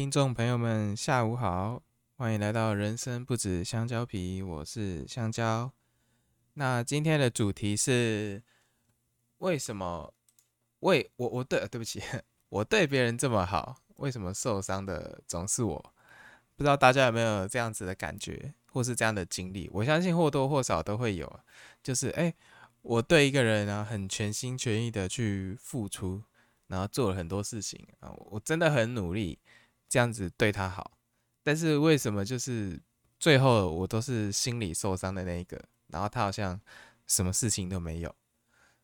听众朋友们，下午好，欢迎来到人生不止香蕉皮，我是香蕉。那今天的主题是为什么为我我对对不起，我对别人这么好，为什么受伤的总是我？不知道大家有没有这样子的感觉，或是这样的经历？我相信或多或少都会有，就是哎，我对一个人啊，很全心全意的去付出。然后做了很多事情啊，我真的很努力，这样子对他好，但是为什么就是最后我都是心里受伤的那一个，然后他好像什么事情都没有，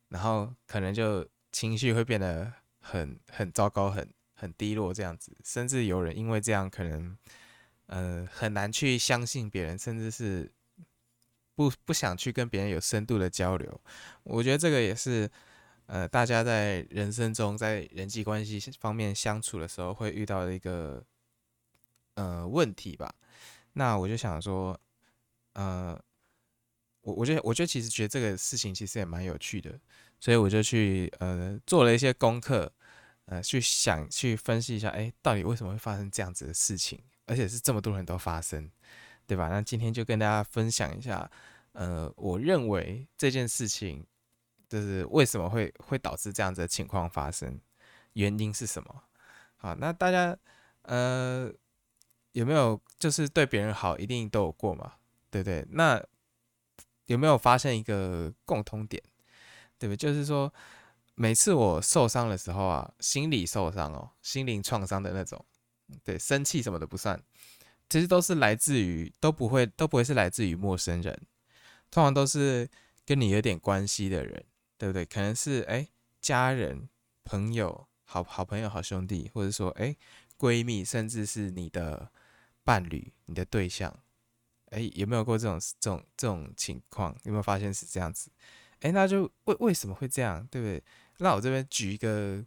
然后可能就情绪会变得很很糟糕，很很低落这样子，甚至有人因为这样可能呃很难去相信别人，甚至是不不想去跟别人有深度的交流，我觉得这个也是。呃，大家在人生中，在人际关系方面相处的时候，会遇到的一个呃问题吧。那我就想说，呃，我我觉得，我觉得其实觉得这个事情其实也蛮有趣的，所以我就去呃做了一些功课，呃，去想去分析一下，哎，到底为什么会发生这样子的事情，而且是这么多人都发生，对吧？那今天就跟大家分享一下，呃，我认为这件事情。就是为什么会会导致这样子的情况发生？原因是什么？好，那大家呃有没有就是对别人好一定都有过嘛？对不对？那有没有发现一个共通点？对不对？就是说每次我受伤的时候啊，心理受伤哦，心灵创伤的那种，对，生气什么的不算，其实都是来自于都不会都不会是来自于陌生人，通常都是跟你有点关系的人。对不对？可能是哎，家人、朋友、好好朋友、好兄弟，或者说哎，闺蜜，甚至是你的伴侣、你的对象，哎，有没有过这种这种这种情况？有没有发现是这样子？哎，那就为为什么会这样？对不对？那我这边举一个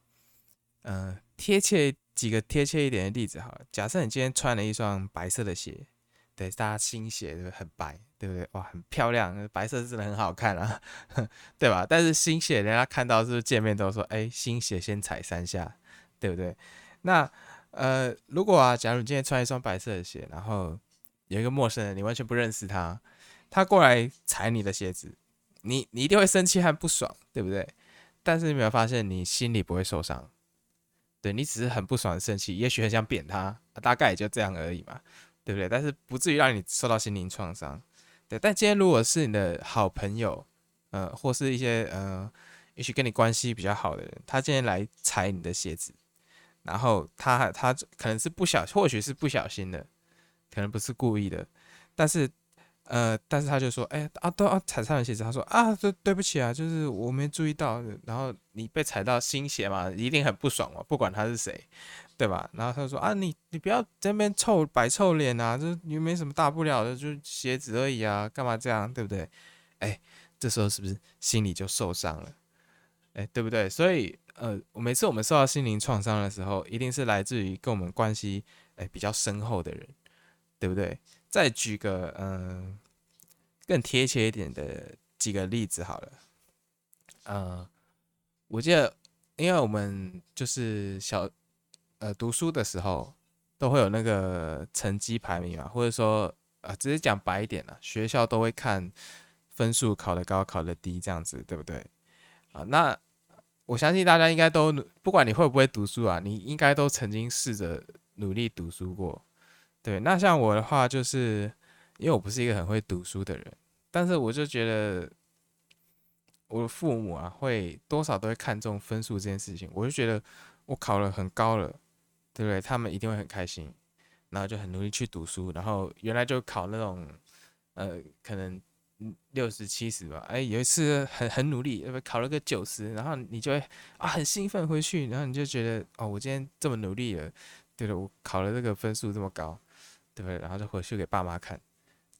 嗯贴切几个贴切一点的例子好了。假设你今天穿了一双白色的鞋，对，大家新鞋对不对？很白。对不对？哇，很漂亮，白色真的很好看啊，对吧？但是新鞋，人家看到是不是见面都说，哎，新鞋先踩三下，对不对？那呃，如果啊，假如你今天穿一双白色的鞋，然后有一个陌生人，你完全不认识他，他过来踩你的鞋子，你你一定会生气和不爽，对不对？但是你没有发现，你心里不会受伤，对你只是很不爽、生气，也许很想扁他，大概也就这样而已嘛，对不对？但是不至于让你受到心灵创伤。对，但今天如果是你的好朋友，呃，或是一些呃，也许跟你关系比较好的人，他今天来踩你的鞋子，然后他他可能是不小，或许是不小心的，可能不是故意的，但是。呃，但是他就说，哎啊，都啊踩上了鞋子，他说啊，对对不起啊，就是我没注意到，然后你被踩到新鞋嘛，一定很不爽嘛，不管他是谁，对吧？然后他就说啊，你你不要在那边臭摆臭脸啊，这又没什么大不了的，就鞋子而已啊，干嘛这样，对不对？哎，这时候是不是心里就受伤了？哎，对不对？所以呃，每次我们受到心灵创伤的时候，一定是来自于跟我们关系哎比较深厚的人，对不对？再举个嗯更贴切一点的几个例子好了，嗯，我记得，因为我们就是小呃读书的时候都会有那个成绩排名嘛，或者说啊，直接讲白一点了，学校都会看分数考得高考得低这样子，对不对？啊，那我相信大家应该都不管你会不会读书啊，你应该都曾经试着努力读书过。对，那像我的话，就是因为我不是一个很会读书的人，但是我就觉得我的父母啊，会多少都会看重分数这件事情。我就觉得我考了很高了，对不对？他们一定会很开心，然后就很努力去读书。然后原来就考那种呃，可能六十七十吧。哎，有一次很很努力，考了个九十，然后你就会啊很兴奋回去，然后你就觉得哦，我今天这么努力了，对了，我考了这个分数这么高。对不对？然后就回去给爸妈看，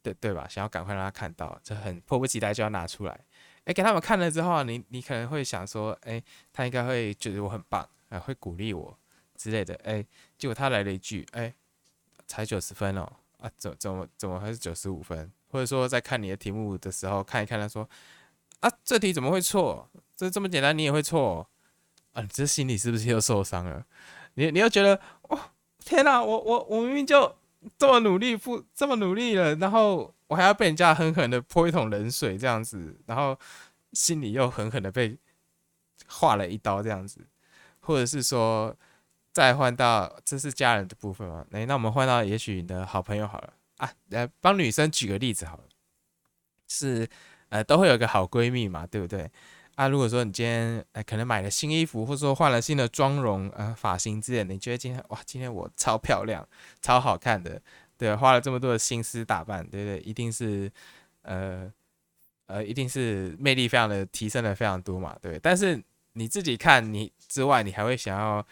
对对吧？想要赶快让他看到，就很迫不及待就要拿出来。哎，给他们看了之后，你你可能会想说，哎，他应该会觉得我很棒，啊，会鼓励我之类的。哎，结果他来了一句，哎，才九十分哦，啊，怎怎么怎么还是九十五分？或者说在看你的题目的时候，看一看，他说，啊，这题怎么会错？这这么简单你也会错？啊，你这心里是不是又受伤了？你你又觉得，哦。天哪，我我我明明就这么努力付这么努力了，然后我还要被人家狠狠的泼一桶冷水这样子，然后心里又狠狠的被划了一刀这样子，或者是说再换到这是家人的部分嘛？哎，那我们换到也许你的好朋友好了啊，来帮女生举个例子好了，是呃都会有个好闺蜜嘛，对不对？啊，如果说你今天哎可能买了新衣服，或者说换了新的妆容、呃发型之类的，你觉得今天哇，今天我超漂亮、超好看的，对，花了这么多的心思打扮，对不对？一定是呃呃，一定是魅力非常的提升了非常多嘛，对。但是你自己看你之外，你还会想要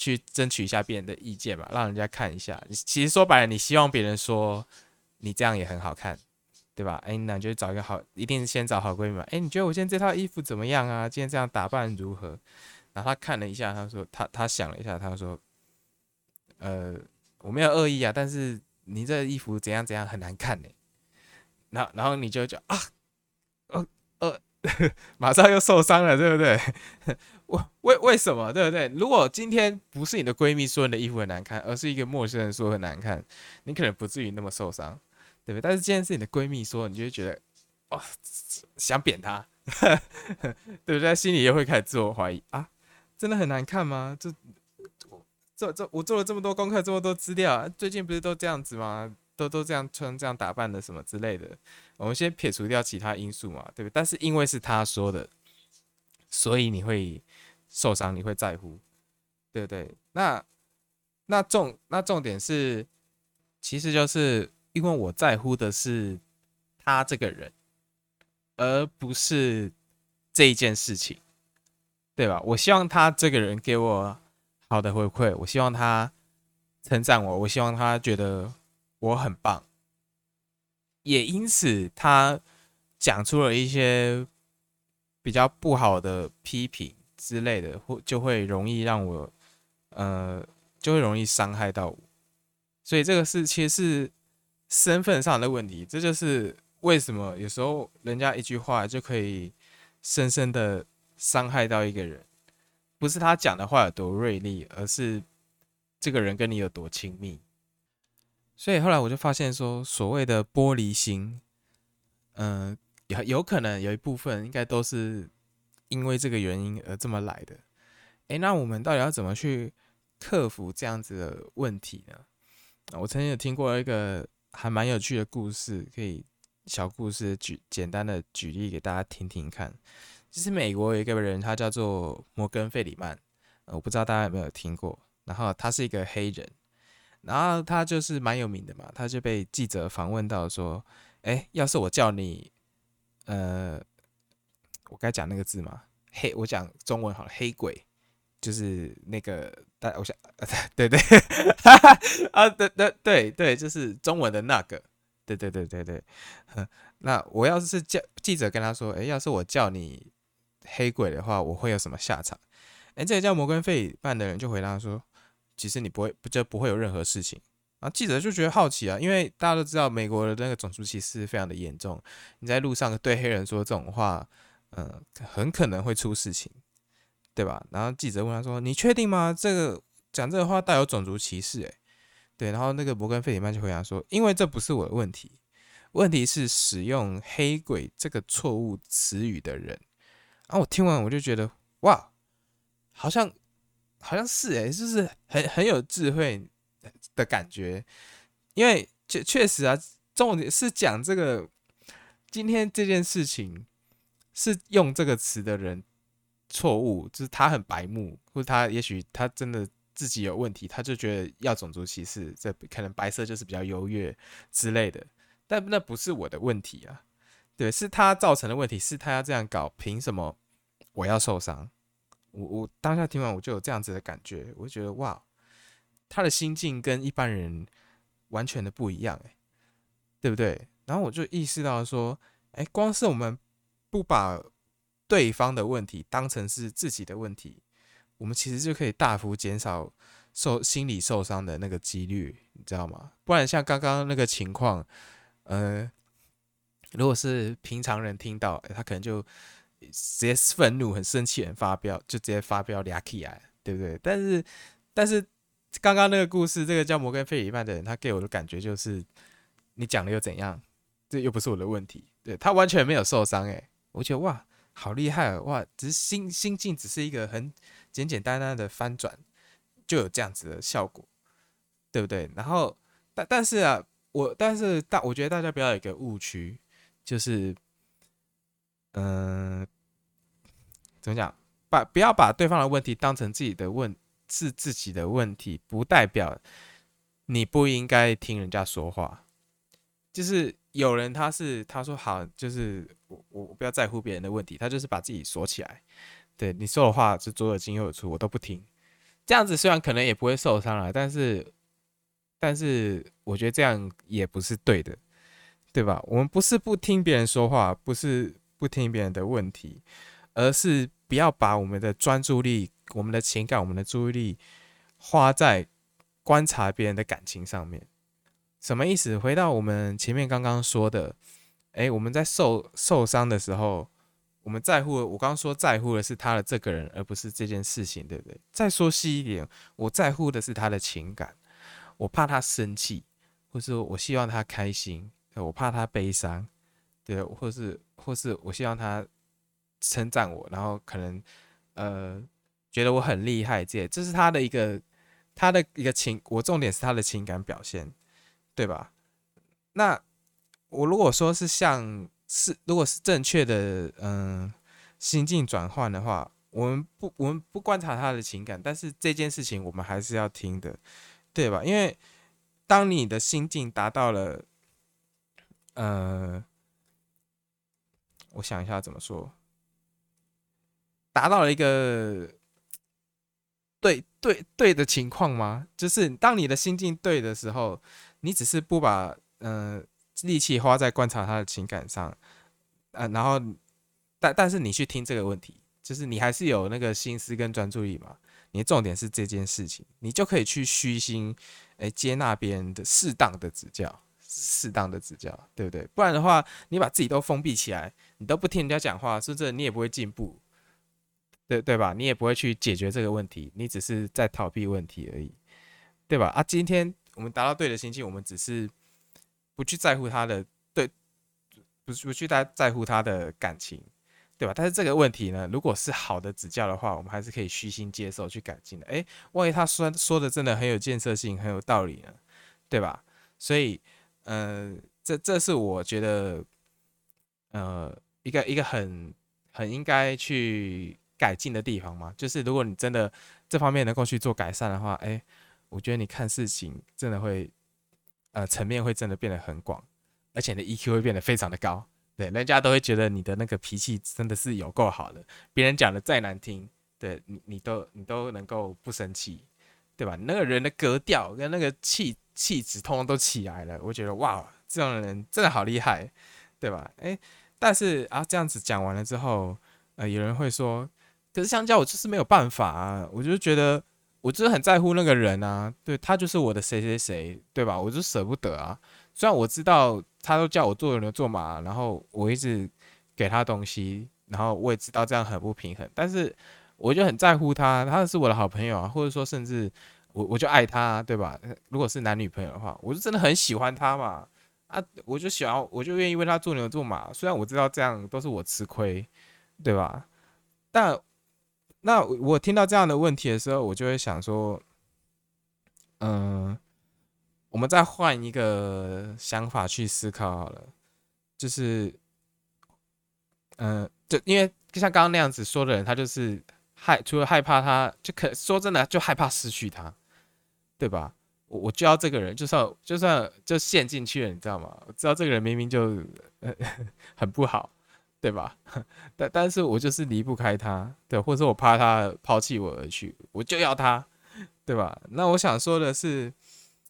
去争取一下别人的意见吧，让人家看一下。其实说白了，你希望别人说你这样也很好看。对吧？哎，那就找一个好，一定是先找好闺蜜嘛。哎，你觉得我今天这套衣服怎么样啊？今天这样打扮如何？然后他看了一下，他说他他想了一下，他说，呃，我没有恶意啊，但是你这衣服怎样怎样很难看呢。然后然后你就就啊，呃呃，马上又受伤了，对不对？为为为什么？对不对？如果今天不是你的闺蜜说你的衣服很难看，而是一个陌生人说很难看，你可能不至于那么受伤。对不对？但是今天是你的闺蜜说，你就会觉得，哇，想扁她，对不对？心里又会开始自我怀疑啊，真的很难看吗？这，这这我做了这么多功课，这么多资料，最近不是都这样子吗？都都这样穿、这样打扮的什么之类的。我们先撇除掉其他因素嘛，对不对？但是因为是她说的，所以你会受伤，你会在乎，对不对？那那重那重点是，其实就是。因为我在乎的是他这个人，而不是这一件事情，对吧？我希望他这个人给我好的回馈，我希望他称赞我，我希望他觉得我很棒。也因此，他讲出了一些比较不好的批评之类的，或就会容易让我，呃，就会容易伤害到我。所以这个是其实是。身份上的问题，这就是为什么有时候人家一句话就可以深深的伤害到一个人，不是他讲的话有多锐利，而是这个人跟你有多亲密。所以后来我就发现说，所谓的玻璃心，嗯，有有可能有一部分应该都是因为这个原因而这么来的。诶，那我们到底要怎么去克服这样子的问题呢？我曾经有听过一个。还蛮有趣的故事，可以小故事举简单的举例给大家听听看。就是美国有一个人，他叫做摩根费里曼，我不知道大家有没有听过。然后他是一个黑人，然后他就是蛮有名的嘛，他就被记者访问到说：“哎，要是我叫你，呃，我该讲那个字吗？黑，我讲中文好了，黑鬼，就是那个。”大我想，对 对，啊，对对对对，就是中文的那个，对对对对对。那我要是叫记者跟他说，哎，要是我叫你黑鬼的话，我会有什么下场？哎，这个叫摩根费办的人就回答说，其实你不会，不就不会有任何事情。然后记者就觉得好奇啊，因为大家都知道美国的那个种族歧视非常的严重，你在路上对黑人说这种话，嗯，很可能会出事情。对吧？然后记者问他说：“你确定吗？这个讲这个话带有种族歧视？”诶，对。然后那个摩根费里曼就回答说：“因为这不是我的问题，问题是使用‘黑鬼’这个错误词语的人。”然后我听完我就觉得，哇，好像好像是诶，就是很很有智慧的感觉。因为确确实啊，重点是讲这个今天这件事情是用这个词的人。错误就是他很白目，或者他也许他真的自己有问题，他就觉得要种族歧视，这可能白色就是比较优越之类的。但那不是我的问题啊，对，是他造成的问题，是他要这样搞，凭什么我要受伤？我我当下听完我就有这样子的感觉，我就觉得哇，他的心境跟一般人完全的不一样，诶，对不对？然后我就意识到说，哎，光是我们不把。对方的问题当成是自己的问题，我们其实就可以大幅减少受心理受伤的那个几率，你知道吗？不然像刚刚那个情况，呃，如果是平常人听到，他可能就直接愤怒、很生气、很发飙，就直接发飙俩起来，对不对？但是，但是刚刚那个故事，这个叫摩根费里曼的人，他给我的感觉就是，你讲的又怎样？这又不是我的问题。对他完全没有受伤，诶，我觉得哇，好厉害啊！哇，只是心心境只是一个很简简单单的翻转，就有这样子的效果，对不对？然后，但但是啊，我但是大，我觉得大家不要有一个误区，就是，嗯，怎么讲？把不要把对方的问题当成自己的问是自己的问题，不代表你不应该听人家说话。就是有人他是他说好，就是我我不要在乎别人的问题，他就是把自己锁起来。对你说的话是左耳进右耳出，我都不听。这样子虽然可能也不会受伤了，但是但是我觉得这样也不是对的，对吧？我们不是不听别人说话，不是不听别人的问题，而是。不要把我们的专注力、我们的情感、我们的注意力花在观察别人的感情上面。什么意思？回到我们前面刚刚说的，诶，我们在受受伤的时候，我们在乎，我刚刚说在乎的是他的这个人，而不是这件事情，对不对？再说细一点，我在乎的是他的情感，我怕他生气，或是我希望他开心，我怕他悲伤，对，或是或是我希望他。称赞我，然后可能呃觉得我很厉害，这这是他的一个他的一个情，我重点是他的情感表现，对吧？那我如果说是像是如果是正确的嗯心境转换的话，我们不我们不观察他的情感，但是这件事情我们还是要听的，对吧？因为当你的心境达到了，呃，我想一下怎么说。达到了一个对对对的情况吗？就是当你的心境对的时候，你只是不把嗯力气花在观察他的情感上，呃，然后但但是你去听这个问题，就是你还是有那个心思跟专注力嘛。你的重点是这件事情，你就可以去虚心诶接纳别人的适当的指教，适当的指教，对不对？不然的话，你把自己都封闭起来，你都不听人家讲话，甚至你也不会进步。对对吧？你也不会去解决这个问题，你只是在逃避问题而已，对吧？啊，今天我们达到对的心境，我们只是不去在乎他的对，不不去在在乎他的感情，对吧？但是这个问题呢，如果是好的指教的话，我们还是可以虚心接受去改进的。诶，万一他说说的真的很有建设性，很有道理呢，对吧？所以，呃，这这是我觉得，呃，一个一个很很应该去。改进的地方嘛，就是如果你真的这方面能够去做改善的话，哎，我觉得你看事情真的会，呃，层面会真的变得很广，而且你的 EQ 会变得非常的高，对，人家都会觉得你的那个脾气真的是有够好的，别人讲的再难听，对你你都你都能够不生气，对吧？那个人的格调跟那个气气质通通都起来了，我觉得哇，这样的人真的好厉害，对吧？哎，但是啊，这样子讲完了之后，呃，有人会说。可是香蕉，我就是没有办法啊！我就觉得，我就是很在乎那个人啊，对他就是我的谁谁谁，对吧？我就舍不得啊。虽然我知道他都叫我做牛做马，然后我一直给他东西，然后我也知道这样很不平衡，但是我就很在乎他，他是我的好朋友啊，或者说甚至我我就爱他，对吧？如果是男女朋友的话，我就真的很喜欢他嘛，啊，我就喜欢，我就愿意为他做牛做马。虽然我知道这样都是我吃亏，对吧？但那我听到这样的问题的时候，我就会想说，嗯，我们再换一个想法去思考好了，就是，嗯，就因为就像刚刚那样子说的人，他就是害，除了害怕他，就可说真的就害怕失去他，对吧？我我就要这个人，就算就算就陷进去了，你知道吗？我知道这个人明明就 很不好。对吧？但但是我就是离不开他，对，或者我怕他抛弃我而去，我就要他，对吧？那我想说的是，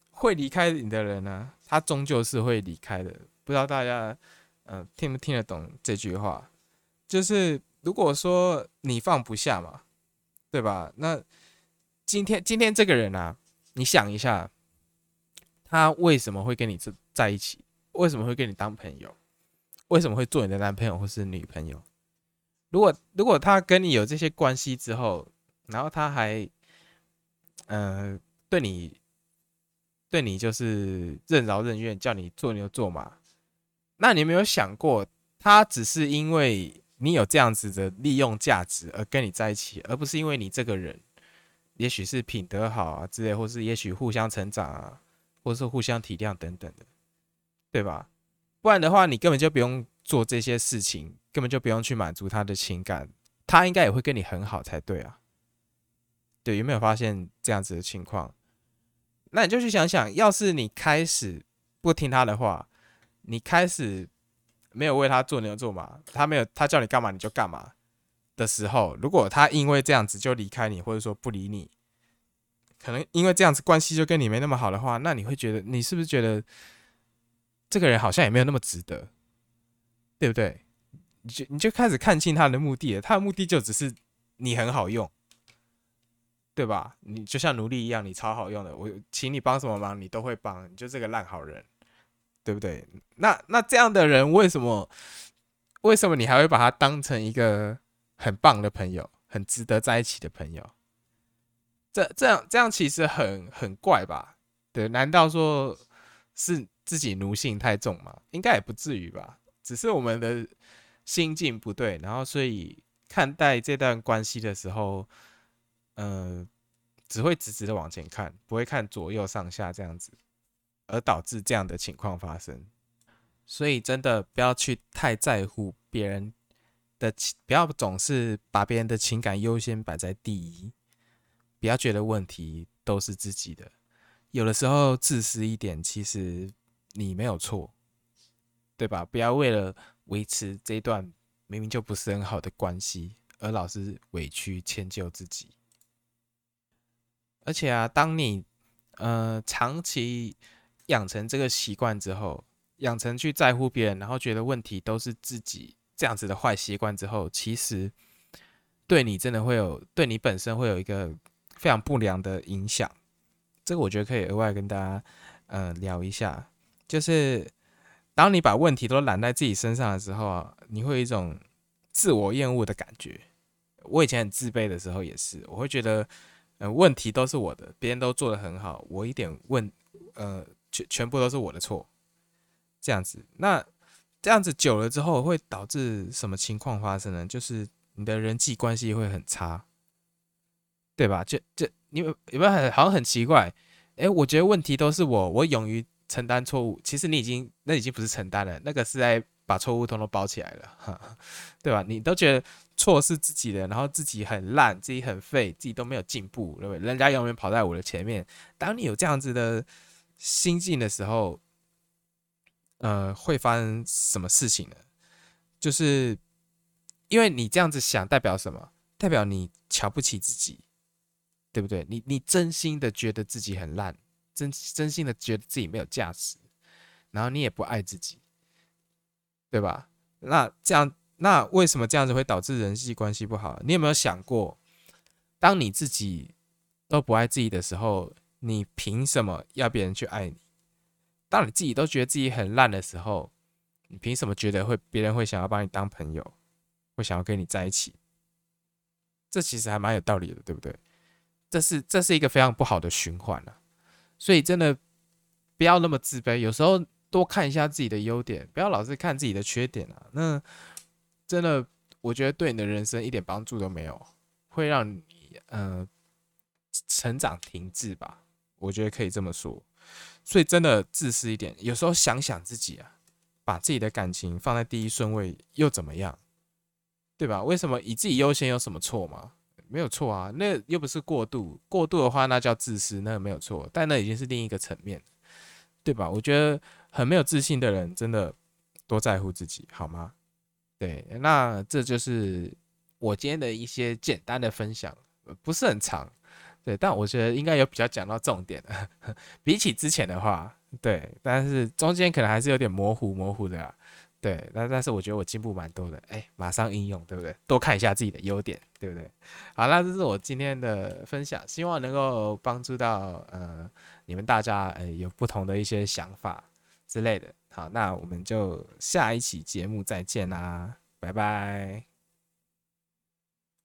会离开你的人呢，他终究是会离开的。不知道大家，嗯，听不听得懂这句话？就是如果说你放不下嘛，对吧？那今天今天这个人啊，你想一下，他为什么会跟你在在一起？为什么会跟你当朋友？为什么会做你的男朋友或是女朋友？如果如果他跟你有这些关系之后，然后他还，呃，对你对你就是任劳任怨，叫你做牛做马。那你有没有想过，他只是因为你有这样子的利用价值而跟你在一起，而不是因为你这个人，也许是品德好啊之类，或是也许互相成长啊，或是互相体谅等等的，对吧？不然的话，你根本就不用做这些事情，根本就不用去满足他的情感，他应该也会跟你很好才对啊。对，有没有发现这样子的情况？那你就去想想，要是你开始不听他的话。你开始没有为他做牛做马，他没有他叫你干嘛你就干嘛的时候，如果他因为这样子就离开你，或者说不理你，可能因为这样子关系就跟你没那么好的话，那你会觉得你是不是觉得这个人好像也没有那么值得，对不对？你就你就开始看清他的目的了，他的目的就只是你很好用，对吧？你就像奴隶一样，你超好用的，我请你帮什么忙你都会帮，你就这个烂好人。对不对？那那这样的人为什么？为什么你还会把他当成一个很棒的朋友，很值得在一起的朋友？这这样这样其实很很怪吧？对，难道说是自己奴性太重嘛？应该也不至于吧。只是我们的心境不对，然后所以看待这段关系的时候，呃，只会直直的往前看，不会看左右上下这样子。而导致这样的情况发生，所以真的不要去太在乎别人的情，不要总是把别人的情感优先摆在第一，不要觉得问题都是自己的，有的时候自私一点，其实你没有错，对吧？不要为了维持这段明明就不是很好的关系，而老是委屈迁就自己。而且啊，当你呃长期养成这个习惯之后，养成去在乎别人，然后觉得问题都是自己这样子的坏习惯之后，其实对你真的会有，对你本身会有一个非常不良的影响。这个我觉得可以额外跟大家呃聊一下，就是当你把问题都揽在自己身上的时候啊，你会有一种自我厌恶的感觉。我以前很自卑的时候也是，我会觉得呃问题都是我的，别人都做得很好，我一点问呃。全全部都是我的错，这样子，那这样子久了之后会导致什么情况发生呢？就是你的人际关系会很差，对吧？就就你有有没有很好像很奇怪？哎，我觉得问题都是我，我勇于承担错误。其实你已经那已经不是承担了，那个是在把错误统统包起来了，对吧？你都觉得错是自己的，然后自己很烂，自己很废，自己都没有进步，对不对？人家永远跑在我的前面。当你有这样子的。心境的时候，呃，会发生什么事情呢？就是因为你这样子想，代表什么？代表你瞧不起自己，对不对？你你真心的觉得自己很烂，真真心的觉得自己没有价值，然后你也不爱自己，对吧？那这样，那为什么这样子会导致人际关系不好？你有没有想过，当你自己都不爱自己的时候？你凭什么要别人去爱你？当你自己都觉得自己很烂的时候，你凭什么觉得会别人会想要把你当朋友，会想要跟你在一起？这其实还蛮有道理的，对不对？这是这是一个非常不好的循环啊！所以真的不要那么自卑，有时候多看一下自己的优点，不要老是看自己的缺点啊。那真的，我觉得对你的人生一点帮助都没有，会让你呃成长停滞吧。我觉得可以这么说，所以真的自私一点，有时候想想自己啊，把自己的感情放在第一顺位又怎么样？对吧？为什么以自己优先有什么错吗？没有错啊，那又不是过度，过度的话那叫自私，那没有错，但那已经是另一个层面，对吧？我觉得很没有自信的人，真的多在乎自己，好吗？对，那这就是我今天的一些简单的分享，不是很长。对，但我觉得应该有比较讲到重点的，比起之前的话，对，但是中间可能还是有点模糊模糊的，对，但但是我觉得我进步蛮多的，哎，马上应用，对不对？多看一下自己的优点，对不对？好，那这是我今天的分享，希望能够帮助到呃你们大家，呃有不同的一些想法之类的。好，那我们就下一期节目再见啦，拜拜。